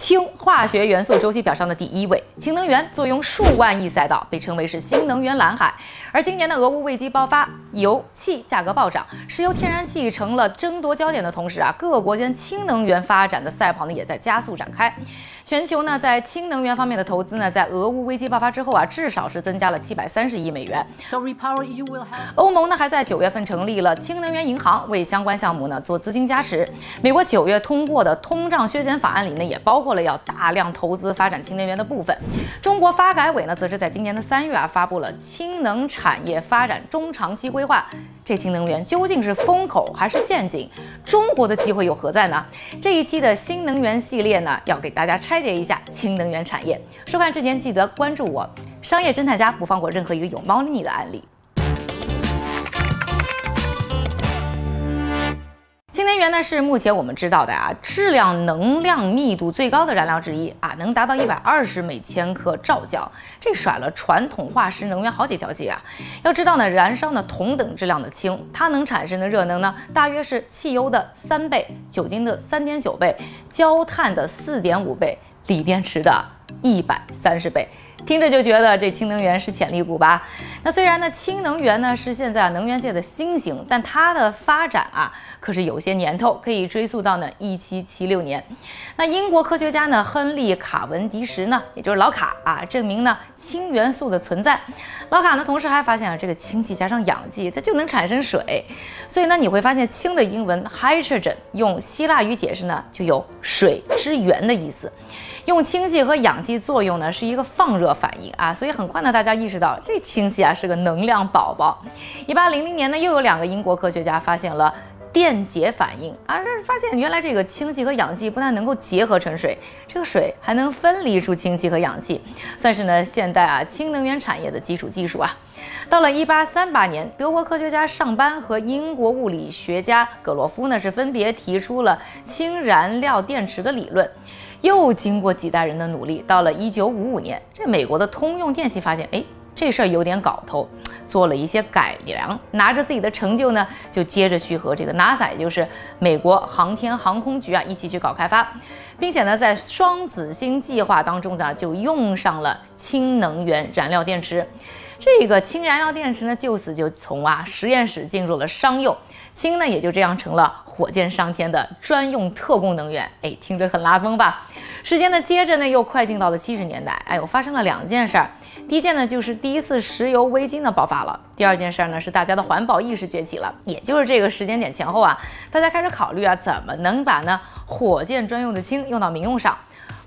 氢化学元素周期表上的第一位，氢能源坐拥数万亿赛道，被称为是新能源蓝海。而今年的俄乌危机爆发，油气价格暴涨，石油天然气成了争夺焦点的同时啊，各国间氢能源发展的赛跑呢也在加速展开。全球呢在氢能源方面的投资呢，在俄乌危机爆发之后啊，至少是增加了七百三十亿美元。欧盟呢还在九月份成立了氢能源银行，为相关项目呢做资金加持。美国九月通过的通胀削减法案里呢，也包括。了要大量投资发展氢能源的部分，中国发改委呢，则是在今年的三月啊，发布了氢能产业发展中长期规划。这氢能源究竟是风口还是陷阱？中国的机会又何在呢？这一期的新能源系列呢，要给大家拆了解一下氢能源产业。收看之前记得关注我，商业侦探家不放过任何一个有猫腻的案例。氢能源呢是目前我们知道的啊质量能量密度最高的燃料之一啊，能达到一百二十每千克兆焦，这甩了传统化石能源好几条街啊！要知道呢，燃烧呢同等质量的氢，它能产生的热能呢，大约是汽油的三倍，酒精的三点九倍，焦炭的四点五倍，锂电池的一百三十倍。听着就觉得这氢能源是潜力股吧？那虽然呢，氢能源呢是现在能源界的新型，但它的发展啊可是有些年头，可以追溯到呢一七七六年。那英国科学家呢亨利卡文迪什呢，也就是老卡啊，证明呢氢元素的存在。老卡呢同时还发现啊，这个氢气加上氧气，它就能产生水。所以呢，你会发现氢的英文 hydrogen 用希腊语解释呢，就有水之源的意思。用氢气和氧气作用呢，是一个放热反应啊，所以很快呢，大家意识到这氢气啊是个能量宝宝。一八零零年呢，又有两个英国科学家发现了电解反应啊，这发现原来这个氢气和氧气不但能够结合成水，这个水还能分离出氢气和氧气，算是呢现代啊氢能源产业的基础技术啊。到了一八三八年，德国科学家上班和英国物理学家葛洛夫呢是分别提出了氢燃料电池的理论。又经过几代人的努力，到了一九五五年，这美国的通用电气发现，哎，这事儿有点搞头，做了一些改良，拿着自己的成就呢，就接着去和这个 NASA，也就是美国航天航空局啊，一起去搞开发，并且呢，在双子星计划当中呢，就用上了氢能源燃料电池。这个氢燃料电池呢，就此就从啊实验室进入了商用，氢呢也就这样成了火箭上天的专用特供能源。哎，听着很拉风吧？时间呢，接着呢又快进到了七十年代。哎呦，发生了两件事儿。第一件呢，就是第一次石油危机呢爆发了。第二件事儿呢，是大家的环保意识崛起了。也就是这个时间点前后啊，大家开始考虑啊，怎么能把呢火箭专用的氢用到民用上。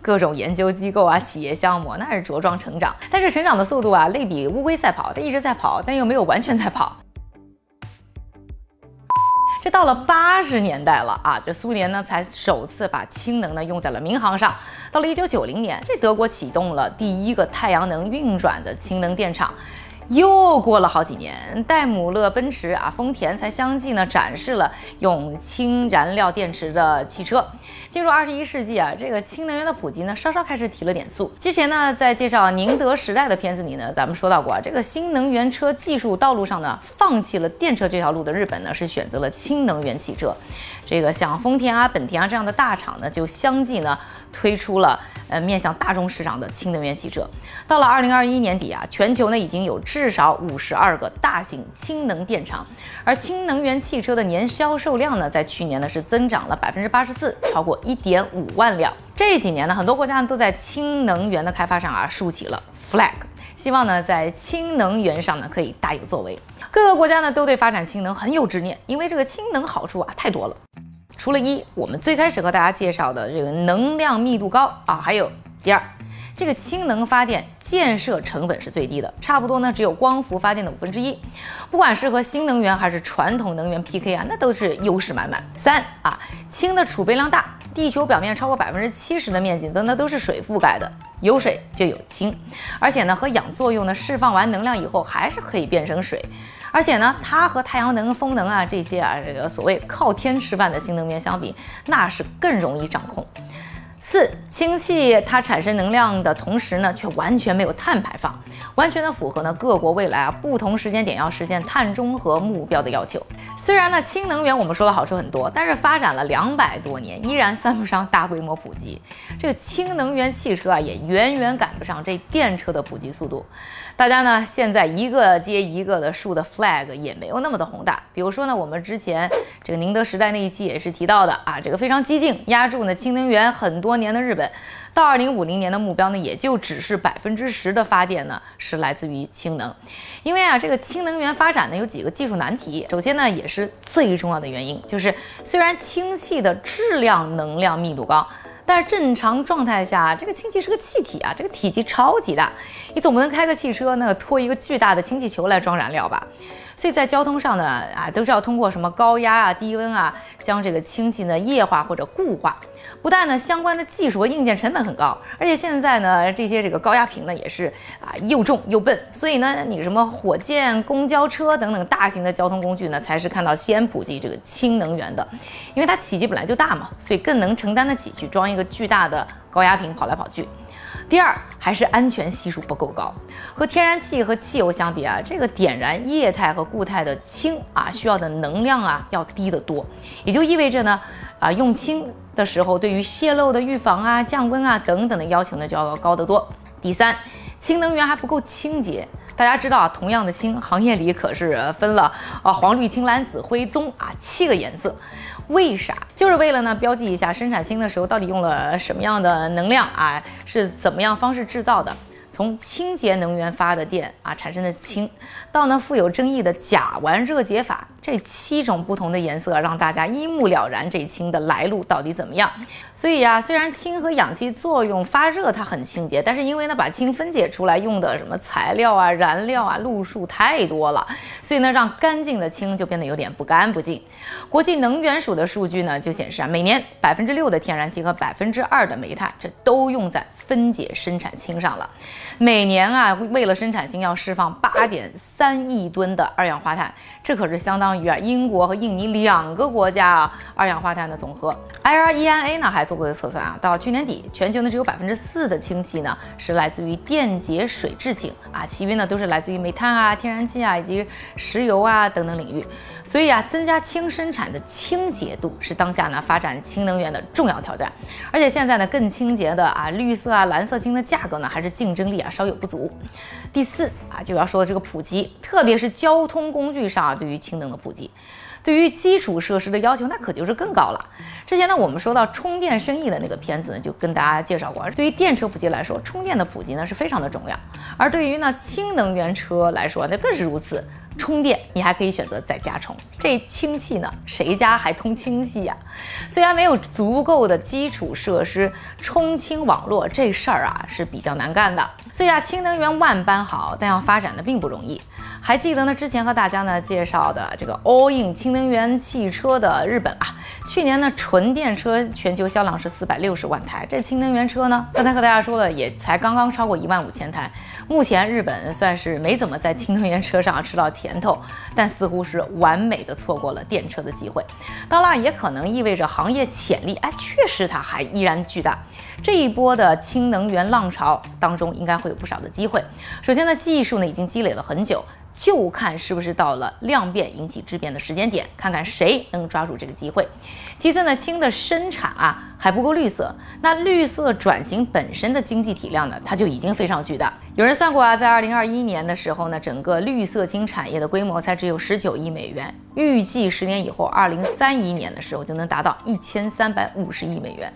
各种研究机构啊，企业项目那是茁壮成长，但是成长的速度啊，类比乌龟赛跑，它一直在跑，但又没有完全在跑。这到了八十年代了啊，这苏联呢才首次把氢能呢用在了民航上。到了一九九零年，这德国启动了第一个太阳能运转的氢能电厂。又过了好几年，戴姆勒奔驰啊，丰田才相继呢展示了用氢燃料电池的汽车。进入二十一世纪啊，这个氢能源的普及呢，稍稍开始提了点速。之前呢，在介绍宁德时代的片子里呢，咱们说到过啊，这个新能源车技术道路上呢，放弃了电车这条路的日本呢，是选择了氢能源汽车。这个像丰田啊、本田啊这样的大厂呢，就相继呢推出了呃面向大众市场的氢能源汽车。到了二零二一年底啊，全球呢已经有至少五十二个大型氢能电厂，而氢能源汽车的年销售量呢，在去年呢是增长了百分之八十四，超过一点五万辆。这几年呢，很多国家都在氢能源的开发上啊竖起了 flag，希望呢在氢能源上呢可以大有作为。各个国家呢都对发展氢能很有执念，因为这个氢能好处啊太多了。除了一，我们最开始和大家介绍的这个能量密度高啊，还有第二，这个氢能发电建设成本是最低的，差不多呢只有光伏发电的五分之一。不管是和新能源还是传统能源 PK 啊，那都是优势满满。三啊，氢的储备量大，地球表面超过百分之七十的面积都那都是水覆盖的，有水就有氢，而且呢和氧作用呢释放完能量以后还是可以变成水。而且呢，它和太阳能、风能啊这些啊，这个所谓靠天吃饭的新能源相比，那是更容易掌控。四氢气它产生能量的同时呢，却完全没有碳排放，完全的符合呢各国未来啊不同时间点要实现碳中和目标的要求。虽然呢氢能源我们说的好处很多，但是发展了两百多年，依然算不上大规模普及。这个氢能源汽车啊，也远远赶不上这电车的普及速度。大家呢现在一个接一个的竖的 flag 也没有那么的宏大。比如说呢，我们之前这个宁德时代那一期也是提到的啊，这个非常激进，压住呢氢能源很多。多年的日本，到二零五零年的目标呢，也就只是百分之十的发电呢是来自于氢能。因为啊，这个氢能源发展呢有几个技术难题。首先呢，也是最重要的原因，就是虽然氢气的质量能量密度高，但是正常状态下，这个氢气是个气体啊，这个体积超级大，你总不能开个汽车那拖一个巨大的氢气球来装燃料吧？所以在交通上呢，啊，都是要通过什么高压啊、低温啊，将这个氢气呢液化或者固化。不但呢相关的技术和硬件成本很高，而且现在呢这些这个高压瓶呢也是啊又重又笨。所以呢你什么火箭、公交车等等大型的交通工具呢，才是看到先普及这个氢能源的，因为它体积本来就大嘛，所以更能承担得起去装一个巨大的高压瓶跑来跑去。第二，还是安全系数不够高。和天然气和汽油相比啊，这个点燃液态和固态的氢啊，需要的能量啊要低得多。也就意味着呢，啊用氢的时候，对于泄漏的预防啊、降温啊等等的要求呢，就要高得多。第三，氢能源还不够清洁。大家知道啊，同样的氢，行业里可是分了啊黄、绿、青、蓝、紫、灰、棕啊七个颜色。为啥？就是为了呢，标记一下生产氢的时候到底用了什么样的能量啊，是怎么样方式制造的。从清洁能源发的电啊产生的氢，到呢富有争议的甲烷热解法，这七种不同的颜色让大家一目了然这氢的来路到底怎么样。所以呀，虽然氢和氧气作用发热它很清洁，但是因为呢把氢分解出来用的什么材料啊、燃料啊、路数太多了，所以呢让干净的氢就变得有点不干不净。国际能源署的数据呢就显示啊，每年百分之六的天然气和百分之二的煤炭，这都用在分解生产氢上了。每年啊，为了生产氢要释放八点三亿吨的二氧化碳，这可是相当于啊英国和印尼两个国家啊二氧化碳的总和。IRENA 呢还做过一个测算啊，到去年底，全球呢只有百分之四的氢气呢是来自于电解水制氢啊，其余呢都是来自于煤炭啊、天然气啊以及石油啊等等领域。所以啊，增加氢生产的清洁度是当下呢发展氢能源的重要挑战。而且现在呢，更清洁的啊绿色啊蓝色氢的价格呢还是竞争力啊稍有不足。第四啊，就要说这个普及，特别是交通工具上啊，对于氢能的普及。对于基础设施的要求，那可就是更高了。之前呢，我们说到充电生意的那个片子呢，就跟大家介绍过。对于电车普及来说，充电的普及呢是非常的重要。而对于呢氢能源车来说，那更是如此。充电你还可以选择在家充，这氢气呢，谁家还通氢气呀？虽然没有足够的基础设施，充氢网络这事儿啊是比较难干的。所以啊，氢能源万般好，但要发展的并不容易。还记得呢？之前和大家呢介绍的这个 All In 氢能源汽车的日本啊，去年呢纯电车全球销量是四百六十万台，这氢能源车呢，刚才和大家说了，也才刚刚超过一万五千台。目前日本算是没怎么在氢能源车上吃到甜头，但似乎是完美的错过了电车的机会。当然，也可能意味着行业潜力，哎，确实它还依然巨大。这一波的氢能源浪潮当中，应该会有不少的机会。首先呢，技术呢已经积累了很久。就看是不是到了量变引起质变的时间点，看看谁能抓住这个机会。其次呢，氢的生产啊还不够绿色，那绿色转型本身的经济体量呢，它就已经非常巨大。有人算过啊，在二零二一年的时候呢，整个绿色氢产业的规模才只有十九亿美元，预计十年以后，二零三一年的时候就能达到一千三百五十亿美元。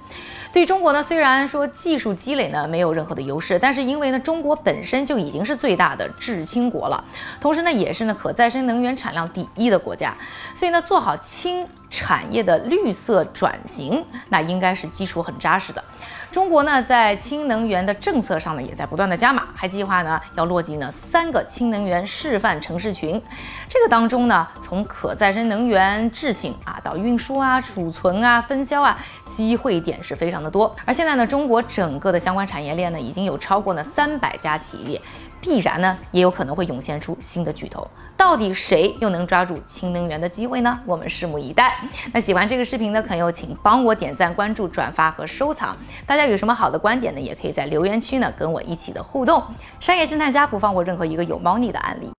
对中国呢，虽然说技术积累呢没有任何的优势，但是因为呢中国本身就已经是最大的制氢国了，同时呢也是呢可再生能源产量第一的国家，所以呢做好氢产业的绿色转型，那应该是基础很扎实的。中国呢，在氢能源的政策上呢，也在不断的加码，还计划呢要落地呢三个氢能源示范城市群。这个当中呢，从可再生能源制氢啊，到运输啊、储存啊、分销啊，机会点是非常的多。而现在呢，中国整个的相关产业链呢，已经有超过呢三百家企业必然呢也有可能会涌现出新的巨头。到底谁又能抓住氢能源的机会呢？我们拭目以待。那喜欢这个视频的朋友，请帮我点赞、关注、转发和收藏。大家有什么好的观点呢？也可以在留言区呢跟我一起的互动。商业侦探家不放过任何一个有猫腻的案例。